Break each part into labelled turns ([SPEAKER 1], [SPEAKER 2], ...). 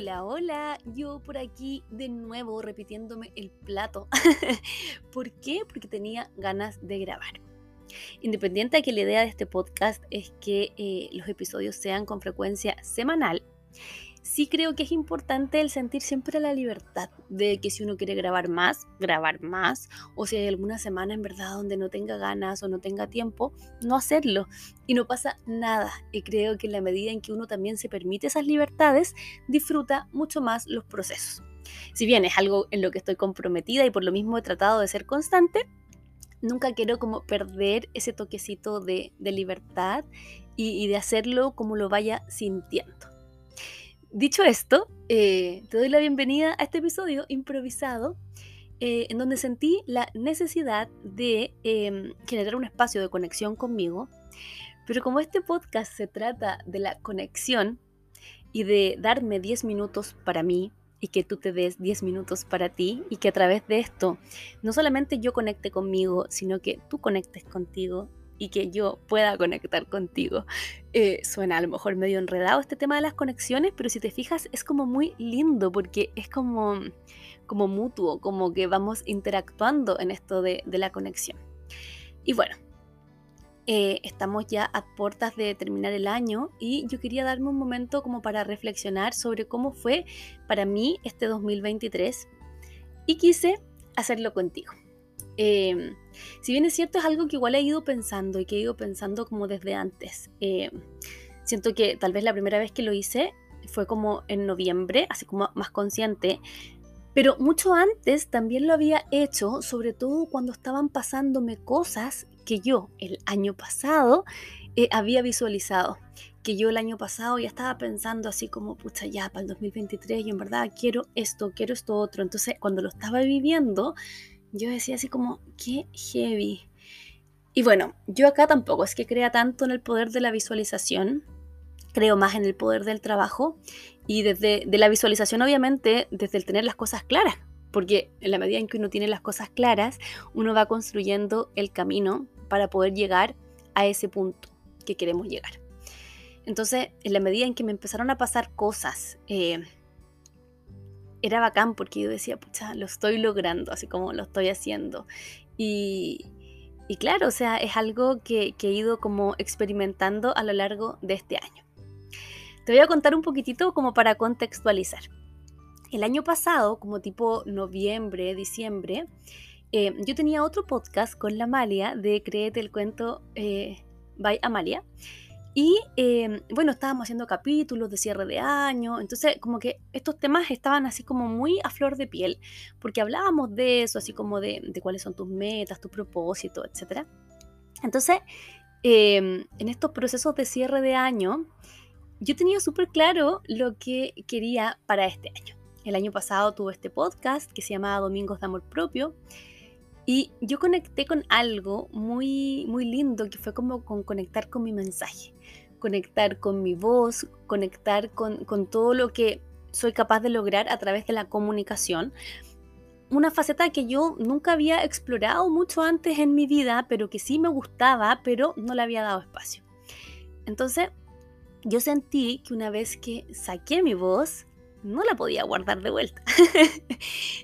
[SPEAKER 1] Hola, hola, yo por aquí de nuevo repitiéndome el plato. ¿Por qué? Porque tenía ganas de grabar. Independiente de que la idea de este podcast es que eh, los episodios sean con frecuencia semanal, sí creo que es importante el sentir siempre la libertad de que si uno quiere grabar más, grabar más, o si hay alguna semana en verdad donde no tenga ganas o no tenga tiempo, no hacerlo. Y no pasa nada. Y creo que en la medida en que uno también se permite esas libertades, disfruta mucho más los procesos. Si bien es algo en lo que estoy comprometida y por lo mismo he tratado de ser constante, nunca quiero como perder ese toquecito de, libertad y de hacerlo como lo vaya sintiendo. Dicho esto, eh, te doy la bienvenida a este episodio improvisado eh, en donde sentí la necesidad de em, generar un espacio de conexión conmigo, pero como este podcast se trata de la conexión y de darme 10 minutos para mí y que tú te des 10 minutos para ti y que a través de esto no solamente yo conecte conmigo, sino que tú conectes contigo y que yo pueda conectar contigo. Eh, suena a lo mejor medio enredado este tema de las conexiones, pero si te fijas es como muy lindo porque es como, como mutuo, como que vamos interactuando en esto de, la conexión. Y bueno, eh, estamos ya a puertas de terminar el año y yo quería darme un momento como para reflexionar sobre cómo fue para mí este 2023 y quise hacerlo contigo. Em, si bien es cierto, es algo que igual he ido pensando y que he ido pensando como desde antes. Em, siento que tal vez la primera vez que lo hice fue como en noviembre, así como más consciente. Pero mucho antes también lo había hecho, sobre todo cuando estaban pasándome cosas que yo el año pasado eh, había visualizado. Que yo el año pasado ya estaba pensando así como, pucha, ya para el 2023 y en verdad quiero esto, quiero esto otro. Entonces, cuando lo estaba viviendo, yo decía así como, qué heavy. Y bueno, yo acá tampoco es que crea tanto en el poder de la visualización, creo más en el poder del trabajo y desde de la visualización obviamente desde el tener las cosas claras, porque en la medida en que uno tiene las cosas claras, uno va construyendo el camino para poder llegar a ese punto que queremos llegar. Entonces, en la medida en que me empezaron a pasar cosas, eh, era bacán porque yo decía, pucha, lo estoy logrando, así como lo estoy haciendo. Y, claro, o sea, es algo que, he ido como experimentando a lo largo de este año. Te voy a contar un poquitito como para contextualizar. El año pasado, como tipo noviembre, diciembre, eh, yo tenía otro podcast con la Amalia de Créete el cuento eh, by Amalia. Y em, bueno, estábamos haciendo capítulos de cierre de año, entonces como que estos temas estaban así como muy a flor de piel, porque hablábamos de eso, así como de, cuáles son tus metas, tu propósito, etc. Entonces, em, en estos procesos de cierre de año, yo tenía súper claro lo que quería para este año. El año pasado tuve este podcast que se llamaba Domingos de Amor Propio, y yo conecté con algo muy, muy lindo que fue como con conectar con mi mensaje, conectar con mi voz, conectar con, con todo lo que soy capaz de lograr a través de la comunicación. Una faceta que yo nunca había explorado mucho antes en mi vida, pero que sí me gustaba, pero no le había dado espacio. Entonces, yo sentí que una vez que saqué mi voz, no la podía guardar de vuelta.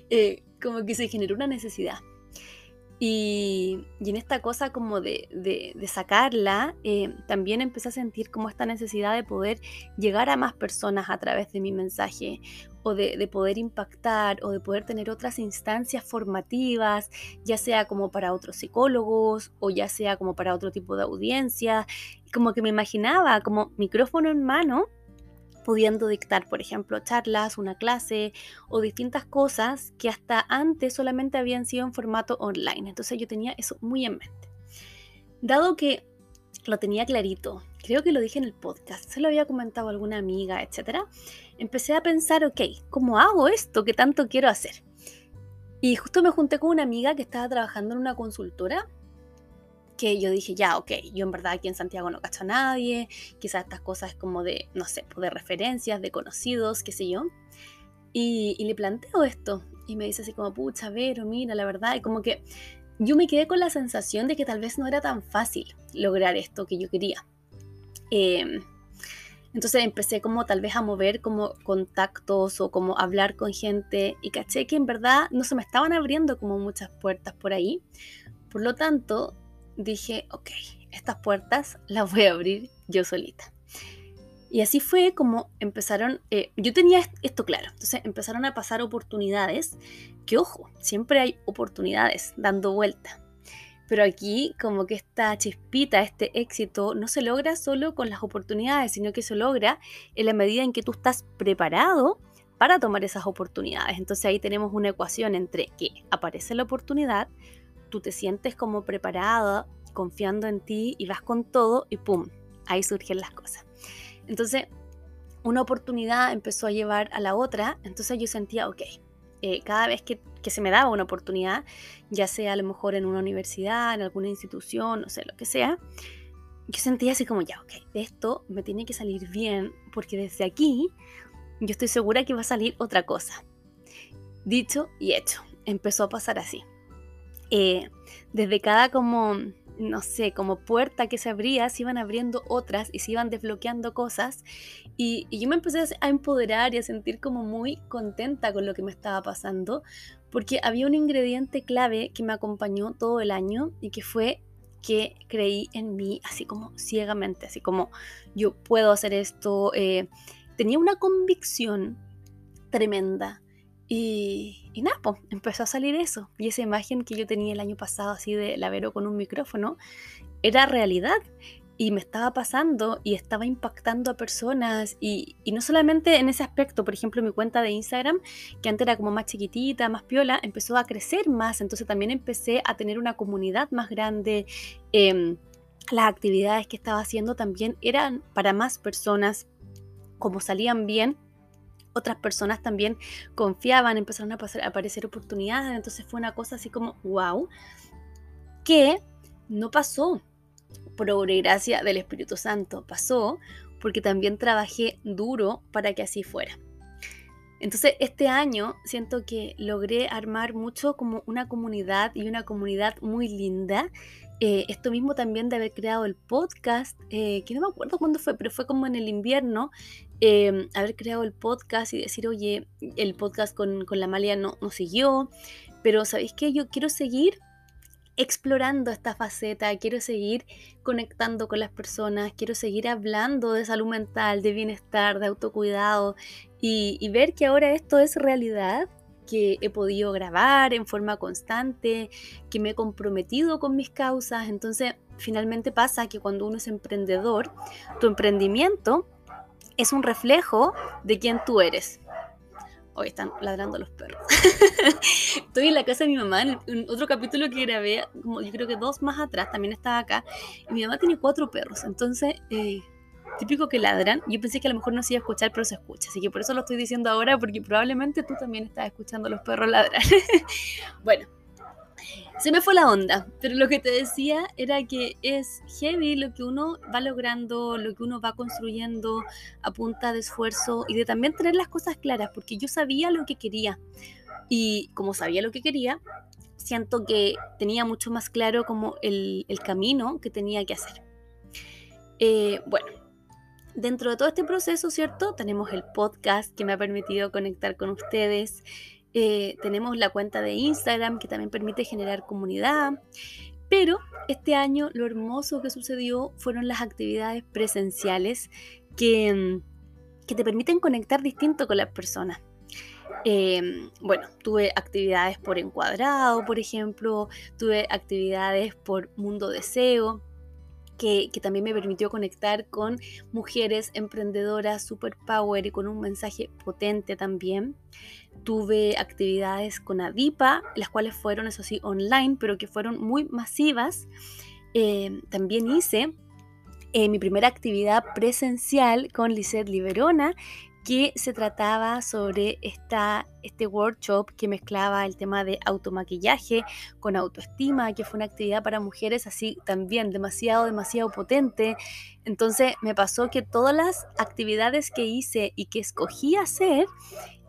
[SPEAKER 1] Eh, como que se generó una necesidad. Y, en esta cosa como de, sacarla, eh, también empecé a sentir como esta necesidad de poder llegar a más personas a través de mi mensaje o de, poder impactar o de poder tener otras instancias formativas, ya sea como para otros psicólogos o ya sea como para otro tipo de audiencia. Como que me imaginaba como micrófono en mano pudiendo dictar, por ejemplo, charlas, una clase o distintas cosas que hasta antes solamente habían sido en formato online. Entonces yo tenía eso muy en mente. Dado que lo tenía clarito, creo que lo dije en el podcast, se lo había comentado alguna amiga, etc. Empecé a pensar, ok, ¿cómo hago esto que tanto quiero hacer? Y justo me junté con una amiga que estaba trabajando en una consultora que yo dije, ya, ok, yo en verdad aquí en Santiago no cacho a nadie, quizás estas cosas como de, no sé, de referencias, de conocidos, qué sé yo. Y, le planteo esto y me dice así como, pucha, Vero, mira, la verdad, y como que yo me quedé con la sensación de que tal vez no era tan fácil lograr esto que yo quería. Em, Entonces empecé como tal vez a mover como contactos o como hablar con gente y caché que en verdad no se me estaban abriendo como muchas puertas por ahí. Por lo tanto, dije, ok, estas puertas las voy a abrir yo solita. Y así fue como empezaron, eh, yo tenía esto claro, entonces empezaron a pasar oportunidades, que ojo, siempre hay oportunidades dando vuelta. Pero aquí como que esta chispita, este éxito, no se logra solo con las oportunidades, sino que se logra en la medida en que tú estás preparado para tomar esas oportunidades. Entonces ahí tenemos una ecuación entre que aparece la oportunidad, tú te sientes como preparada, confiando en ti y vas con todo y ¡pum! Ahí surgen las cosas. Entonces, una oportunidad empezó a llevar a la otra, entonces yo sentía, ok, eh, cada vez que, se me daba una oportunidad, ya sea a lo mejor en una universidad, en alguna institución, no sé, lo que sea, yo sentía así como, ya, ok, esto me tiene que salir bien, porque desde aquí yo estoy segura que va a salir otra cosa. Dicho y hecho, empezó a pasar así. Eh, desde cada como no sé, como puerta que se abría, se iban abriendo otras y se iban desbloqueando cosas. Y, yo me empecé a empoderar y a sentir como muy contenta con lo que me estaba pasando, porque había un ingrediente clave que me acompañó todo el año y que fue que creí en mí así como ciegamente, así como yo puedo hacer esto. Eh, tenía una convicción tremenda y, y pues empezó a salir eso. Y esa imagen que yo tenía el año pasado así de Lavero con un micrófono era realidad. Y me estaba pasando y estaba impactando a personas. Y, y, no solamente en ese aspecto, por ejemplo, mi cuenta de Instagram, que antes era como más chiquitita, más piola, empezó a crecer más. Entonces también empecé a tener una comunidad más grande. Em, las actividades que estaba haciendo también eran para más personas. Como salían bien, otras personas también confiaban, empezaron a, pasar, a aparecer oportunidades, entonces fue una cosa así como, wow, que no pasó por obra y gracia del Espíritu Santo, pasó porque también trabajé duro para que así fuera. Entonces este año siento que logré armar mucho como una comunidad y una comunidad muy linda eh, esto mismo también de haber creado el podcast, eh, que no me acuerdo cuándo fue, pero fue como en el invierno, em, haber creado el podcast y decir, oye, el podcast con, con la Malia no, no siguió, pero ¿sabéis qué? Yo quiero seguir explorando esta faceta, quiero seguir conectando con las personas, quiero seguir hablando de salud mental, de bienestar, de autocuidado y, y ver que ahora esto es realidad que he podido grabar en forma constante, que me he comprometido con mis causas. Entonces, finalmente pasa que cuando uno es emprendedor, tu emprendimiento es un reflejo de quién tú eres. Hoy están ladrando los perros. Estoy en la casa de mi mamá, en, otro capítulo que grabé, como yo creo que dos más atrás, también estaba acá, y mi mamá tiene cuatro perros. Entonces, eh, típico que ladran. Yo pensé que a lo mejor no se iba a escuchar, pero se escucha. Así que por eso lo estoy diciendo ahora, porque probablemente tú también estás escuchando a los perros ladrar. bueno, se me fue la onda, pero lo que te decía era que es heavy lo que uno va logrando, lo que uno va construyendo a punta de esfuerzo y de también tener las cosas claras, porque yo sabía lo que quería. Y como sabía lo que quería, siento que tenía mucho más claro como el, el camino que tenía que hacer. Eh, bueno, dentro de todo este proceso, ¿cierto? Tenemos el podcast que me ha permitido conectar con ustedes. Eh, tenemos la cuenta de Instagram que también permite generar comunidad. Pero este año lo hermoso que sucedió fueron las actividades presenciales que, que te permiten conectar distinto con las personas. Eh, bueno, tuve actividades por encuadrado, por ejemplo, tuve actividades por mundo deseo, que, también me permitió conectar con mujeres emprendedoras super power y con un mensaje potente también. Tuve actividades con Adipa, las cuales fueron, eso sí, online, pero que fueron muy masivas. Eh, también hice eh, mi primera actividad presencial con Lisette Liberona, que se trataba sobre esta, este workshop que mezclaba el tema de automaquillaje con autoestima, que fue una actividad para mujeres así también demasiado, demasiado potente. Entonces me pasó que todas las actividades que hice y que escogí hacer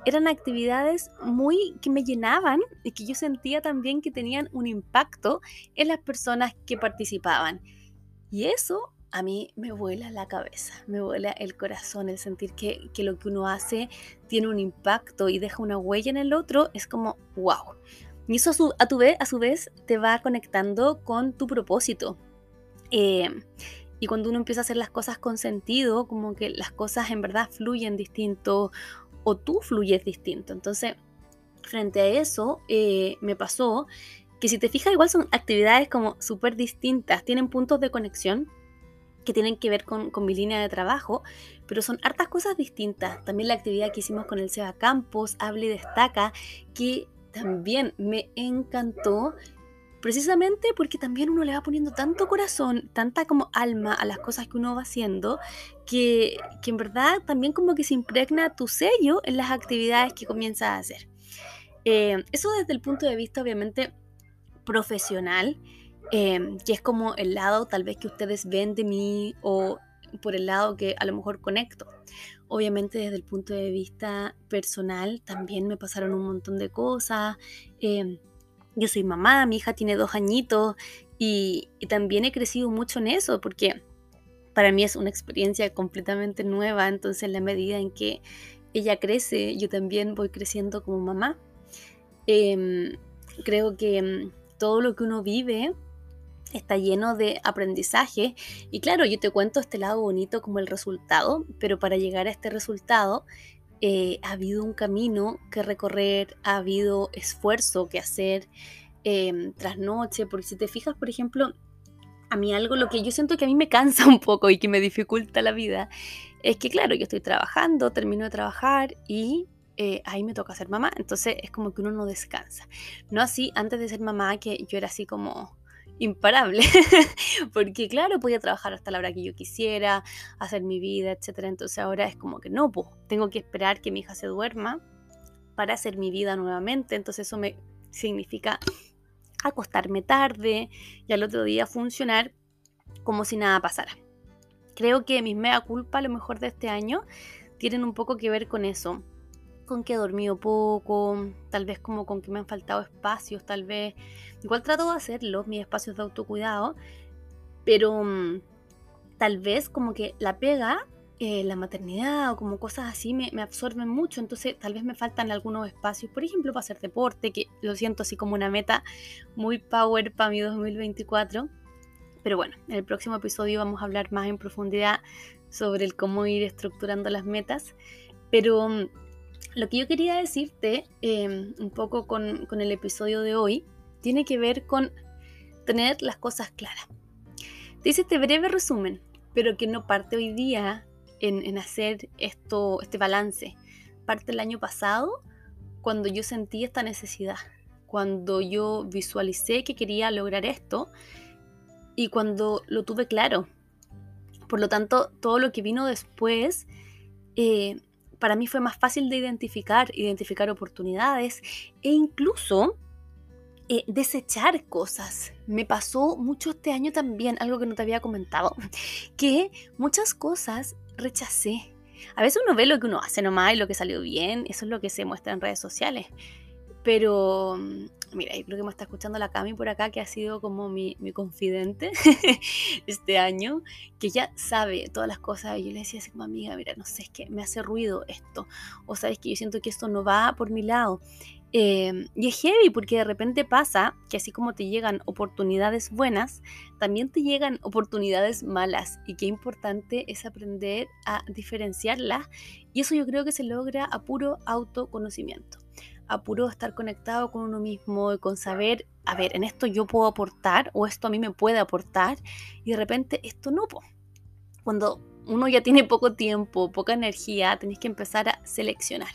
[SPEAKER 1] eran actividades muy que me llenaban y que yo sentía también que tenían un impacto en las personas que participaban. Y eso a mí me vuela la cabeza, me vuela el corazón, el sentir que, lo que uno hace tiene un impacto y deja una huella en el otro, es como, wow. Y eso a, tu vez, a su vez te va conectando con tu propósito. Eh, y cuando uno empieza a hacer las cosas con sentido, como que las cosas en verdad fluyen distinto o tú fluyes distinto. Entonces, frente a eso, eh, me pasó que si te fijas, igual son actividades como súper distintas, tienen puntos de conexión, que tienen que ver con, mi línea de trabajo, pero son hartas cosas distintas. También la actividad que hicimos con el Seba Campos, Hable y Destaca, que también me encantó, precisamente porque también uno le va poniendo tanto corazón, tanta como alma a las cosas que uno va haciendo, que, que en verdad también como que se impregna tu sello en las actividades que comienzas a hacer. Eh, eso desde el punto de vista obviamente profesional, Em, que es como el lado tal vez que ustedes ven de mí o por el lado que a lo mejor conecto. Obviamente desde el punto de vista personal también me pasaron un montón de cosas. Em, yo soy mamá, mi hija tiene dos añitos y, y también he crecido mucho en eso porque para mí es una experiencia completamente nueva, entonces en la medida en que ella crece, yo también voy creciendo como mamá. Em, creo que todo lo que uno vive está lleno de aprendizaje y claro, yo te cuento este lado bonito como el resultado, pero para llegar a este resultado eh, ha habido un camino que recorrer, ha habido esfuerzo que hacer em, tras noche, porque si te fijas, por ejemplo, a mí algo, lo que yo siento que a mí me cansa un poco y que me dificulta la vida, es que claro, yo estoy trabajando, termino de trabajar y eh, ahí me toca ser mamá, entonces es como que uno no descansa. No así antes de ser mamá, que yo era así como imparable, porque claro, podía trabajar hasta la hora que yo quisiera, hacer mi vida, etc. Entonces ahora es como que no, pues, tengo que esperar que mi hija se duerma para hacer mi vida nuevamente, entonces eso me significa acostarme tarde y al otro día funcionar como si nada pasara. Creo que mis mea culpa, a lo mejor de este año, tienen un poco que ver con eso con que he dormido poco, tal vez como con que me han faltado espacios, tal vez. Igual trato de hacerlo, mis espacios de autocuidado, pero mm, tal vez como que la pega, eh, la maternidad o como cosas así me, me, absorben mucho, entonces tal vez me faltan algunos espacios, por ejemplo, para hacer deporte, que lo siento así como una meta muy power para mi 2024. Pero bueno, en el próximo episodio vamos a hablar más en profundidad sobre el cómo ir estructurando las metas. Pero mm, lo que yo quería decirte em, un poco con, el episodio de hoy tiene que ver con tener las cosas claras. Te hice este breve resumen, pero que no parte hoy día en, hacer esto, este balance. Parte el año pasado, cuando yo sentí esta necesidad, cuando yo visualicé que quería lograr esto y cuando lo tuve claro. Por lo tanto, todo lo que vino después eh, para mí fue más fácil de identificar, identificar oportunidades e incluso eh, desechar cosas. Me pasó mucho este año también, algo que no te había comentado, que muchas cosas rechacé. A veces uno ve lo que uno hace nomás y lo que salió bien, eso es lo que se muestra en redes sociales. Pero mira, creo que me está escuchando la Cami por acá, que ha sido como mi, confidente este año, que ya sabe todas las cosas. Yo le decía así como amiga, mira, no sé, es que me hace ruido esto. O sabes que yo siento que esto no va por mi lado. Em, y es heavy porque de repente pasa que así como te llegan oportunidades buenas, también te llegan oportunidades malas y qué importante es aprender a diferenciarlas y eso yo creo que se logra a puro autoconocimiento apuro estar conectado con uno mismo y con saber, a ver, en esto yo puedo aportar o esto a mí me puede aportar y de repente esto no. Cuando uno ya tiene poco tiempo, poca energía, tenéis que empezar a seleccionar.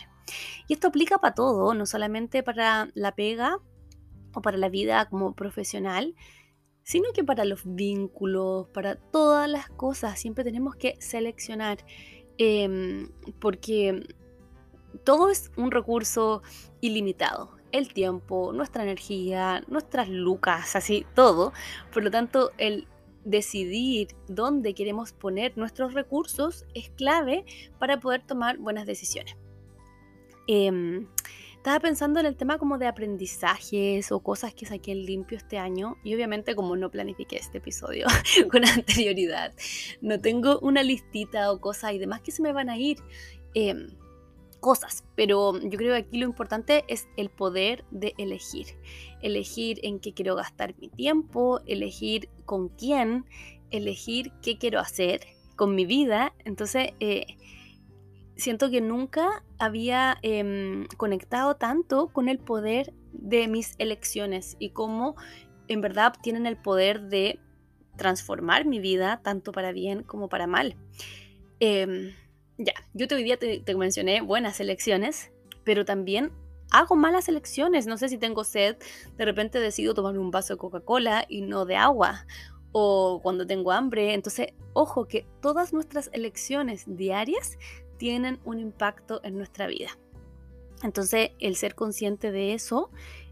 [SPEAKER 1] Y esto aplica para todo, no solamente para la pega o para la vida como profesional, sino que para los vínculos, para todas las cosas. Siempre tenemos que seleccionar em, porque todo es un recurso ilimitado. El tiempo, nuestra energía, nuestras lucas, así, todo. Por lo tanto, el decidir dónde queremos poner nuestros recursos es clave para poder tomar buenas decisiones. Em, estaba pensando en el tema como de aprendizajes o cosas que saqué en limpio este año y obviamente como no planifiqué este episodio con anterioridad, no tengo una listita o cosas y demás que se me van a ir. Em, cosas, pero yo creo que aquí lo importante es el poder de elegir. Elegir en qué quiero gastar mi tiempo, elegir con quién, elegir qué quiero hacer con mi vida. Entonces, eh, siento que nunca había em, conectado tanto con el poder de mis elecciones y cómo en verdad tienen el poder de transformar mi vida tanto para bien como para mal. Em, ya, yo te, hoy día te, te mencioné buenas elecciones, pero también hago malas elecciones. No sé si tengo sed, de repente decido tomar un vaso de Coca-Cola y no de agua. O cuando tengo hambre. Entonces, ojo que todas nuestras elecciones diarias tienen un impacto en nuestra vida. Entonces, el ser consciente de eso,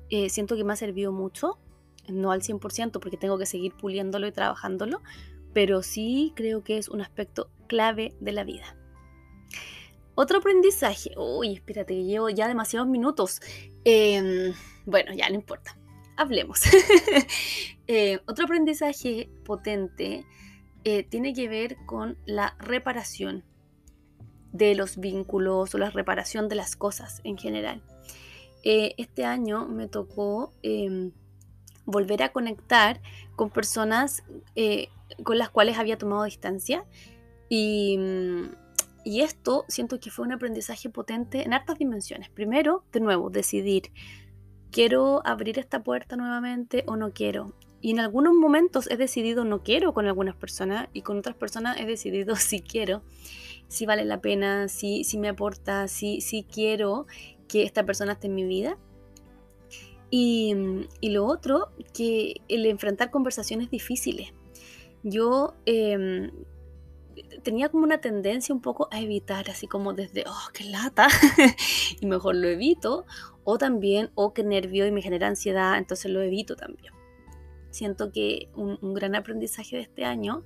[SPEAKER 1] eh, siento que me ha servido mucho, no al 100% porque tengo que seguir puliéndolo y trabajándolo, pero sí creo que es un aspecto clave de la vida. Otro aprendizaje, uy, espérate, que llevo ya demasiados minutos. Em, bueno, ya no importa, hablemos. Eh, otro aprendizaje potente eh, tiene que ver con la reparación de los vínculos o la reparación de las cosas en general. Eh, este año me tocó em, volver a conectar con personas eh, con las cuales había tomado distancia y, mm, y, esto siento que fue un aprendizaje potente en hartas dimensiones. Primero, de nuevo, decidir, ¿quiero abrir esta puerta nuevamente o no quiero? Y en algunos momentos he decidido no quiero con algunas personas y con otras personas he decidido sí quiero si vale la pena, si, si me aporta, si, si quiero que esta persona esté en mi vida. Y, y lo otro, que el enfrentar conversaciones difíciles. Yo em, tenía como una tendencia un poco a evitar, así como desde, oh, qué lata, y mejor lo evito, o también, oh, qué nervio y me genera ansiedad, entonces lo evito también. Siento que un, un gran aprendizaje de este año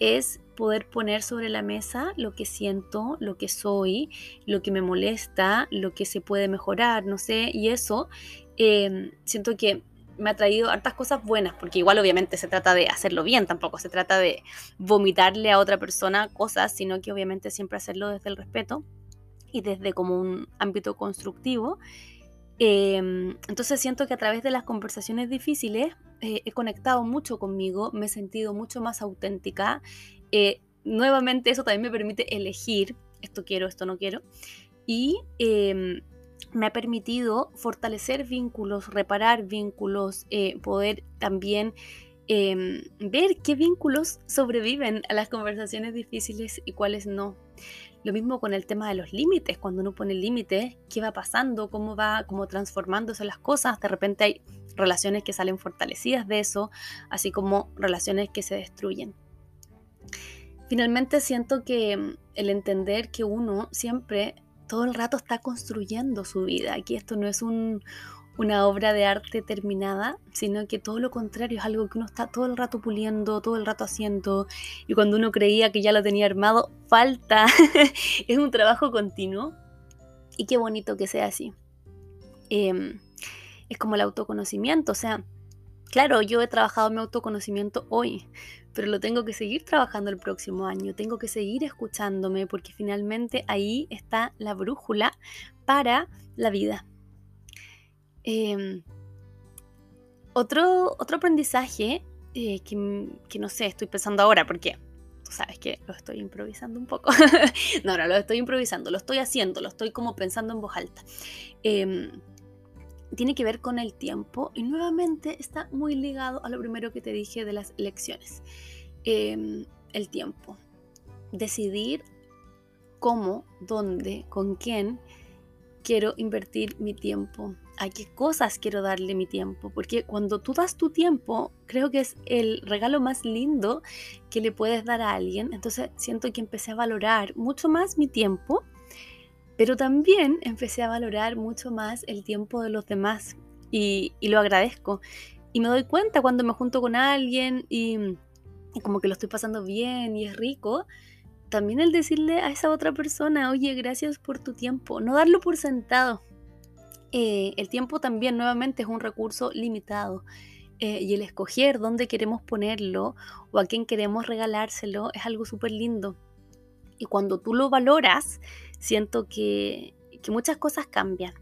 [SPEAKER 1] es poder poner sobre la mesa lo que siento, lo que soy, lo que me molesta, lo que se puede mejorar, no sé, y eso em, siento que me ha traído hartas cosas buenas, porque igual obviamente se trata de hacerlo bien, tampoco se trata de vomitarle a otra persona cosas, sino que obviamente siempre hacerlo desde el respeto y desde como un ámbito constructivo. Em, entonces siento que a través de las conversaciones difíciles eh, he conectado mucho conmigo, me he sentido mucho más auténtica. Eh, nuevamente eso también me permite elegir, esto quiero, esto no quiero. Y em, me ha permitido fortalecer vínculos, reparar vínculos, eh, poder también em, ver qué vínculos sobreviven a las conversaciones difíciles y cuáles no. Lo mismo con el tema de los límites, cuando uno pone límites, qué va pasando, cómo va como transformándose las cosas. De repente hay relaciones que salen fortalecidas de eso, así como relaciones que se destruyen. Finalmente siento que mm, el entender que uno siempre todo el rato está construyendo su vida, que esto no es una obra de arte terminada, sino que todo lo contrario, es algo que uno está todo el rato puliendo, todo el rato haciendo, y cuando uno creía que ya lo tenía armado, falta, es un trabajo continuo, y qué bonito que sea así. Em, es como el autoconocimiento, o sea, claro, yo he trabajado mi autoconocimiento hoy, pero lo tengo que seguir trabajando el próximo año, tengo que seguir escuchándome porque finalmente ahí está la brújula para la vida. Em, otro, otro aprendizaje eh, que, que, no sé, estoy pensando ahora porque tú sabes que lo estoy improvisando un poco. no, no, lo estoy improvisando, lo estoy haciendo, lo estoy como pensando en voz alta. Eh, tiene que ver con el tiempo y nuevamente está muy ligado a lo primero que te dije de las elecciones. Em, el tiempo. Decidir cómo, dónde, con quién quiero invertir mi tiempo, a qué cosas quiero darle mi tiempo, porque cuando tú das tu tiempo, creo que es el regalo más lindo que le puedes dar a alguien. Entonces siento que empecé a valorar mucho más mi tiempo pero también empecé a valorar mucho más el tiempo de los demás y, lo agradezco. Y me doy cuenta cuando me junto con alguien y, como que lo estoy pasando bien y es rico, también el decirle a esa otra persona, oye, gracias por tu tiempo, no darlo por sentado. eh, el tiempo también nuevamente es un recurso limitado. Eh, y el escoger dónde queremos ponerlo o a quién queremos regalárselo es algo súper lindo. Y cuando tú lo valoras, siento que, muchas cosas cambian.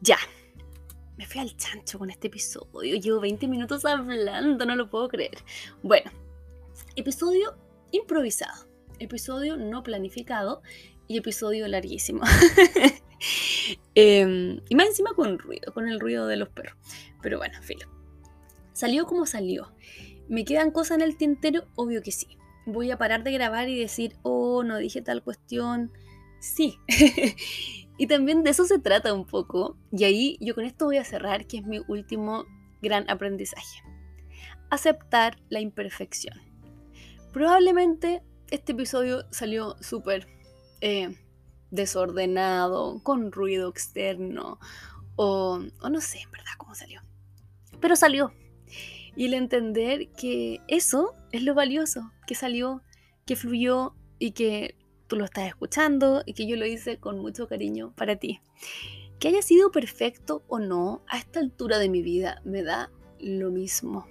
[SPEAKER 1] Ya, me fui al chancho con este episodio. Llevo 20 minutos hablando, no lo puedo creer. Bueno, episodio improvisado, episodio no planificado y episodio larguísimo. Em, y más encima con ruido, con el ruido de los perros. Pero bueno, filo. Salió como salió. ¿Me quedan cosas en el tintero? Obvio que sí. Voy a parar de grabar y decir, oh, no dije tal cuestión. Sí. y también de eso se trata un poco. Y ahí yo con esto voy a cerrar, que es mi último gran aprendizaje. Aceptar la imperfección. Probablemente este episodio salió súper eh, desordenado, con ruido externo, o, o no sé, en verdad, cómo salió. Pero salió. Y el entender que eso es lo valioso, que salió, que fluyó y que tú lo estás escuchando y que yo lo hice con mucho cariño para ti. Que haya sido perfecto o no, a esta altura de mi vida me da lo mismo.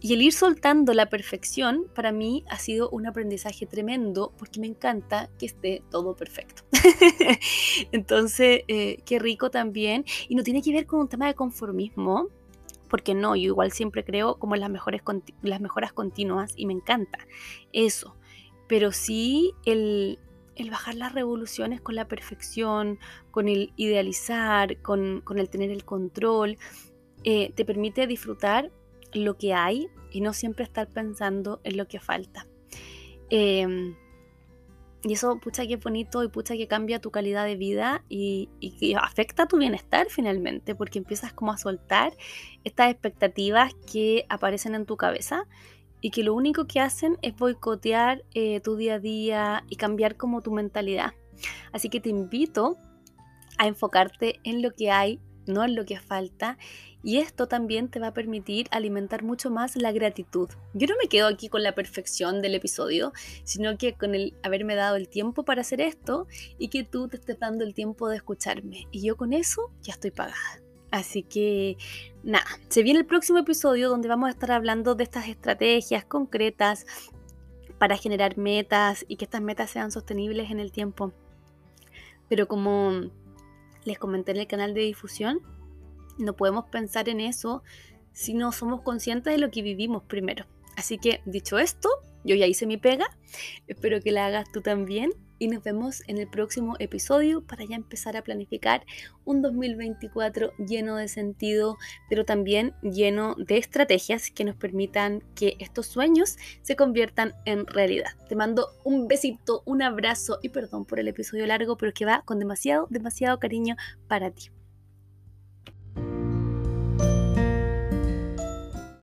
[SPEAKER 1] Y el ir soltando la perfección para mí ha sido un aprendizaje tremendo porque me encanta que esté todo perfecto. Entonces, eh, qué rico también. Y no tiene que ver con un tema de conformismo, porque no, yo igual siempre creo como las, mejores, las mejoras continuas y me encanta eso. Pero sí el, el bajar las revoluciones con la perfección, con el idealizar, con, con el tener el control, eh, te permite disfrutar lo que hay y no siempre estar pensando en lo que falta. Em, y eso, pucha que es bonito y pucha que cambia tu calidad de vida y, y, afecta tu bienestar finalmente, porque empiezas como a soltar estas expectativas que aparecen en tu cabeza y que lo único que hacen es boicotear eh, tu día a día y cambiar como tu mentalidad. Así que te invito a enfocarte en lo que hay, no en lo que falta, y esto también te va a permitir alimentar mucho más la gratitud. Yo no me quedo aquí con la perfección del episodio, sino que con el haberme dado el tiempo para hacer esto y que tú te estés dando el tiempo de escucharme. Y yo con eso ya estoy pagada. Así que nada, se viene el próximo episodio donde vamos a estar hablando de estas estrategias concretas para generar metas y que estas metas sean sostenibles en el tiempo. Pero como les comenté en el canal de difusión, no podemos pensar en eso si no somos conscientes de lo que vivimos primero. Así que dicho esto, yo ya hice mi pega, espero que la hagas tú también y nos vemos en el próximo episodio para ya empezar a planificar un 2024 lleno de sentido, pero también lleno de estrategias que nos permitan que estos sueños se conviertan en realidad. Te mando un besito, un abrazo y perdón por el episodio largo, pero que va con demasiado, demasiado cariño para ti.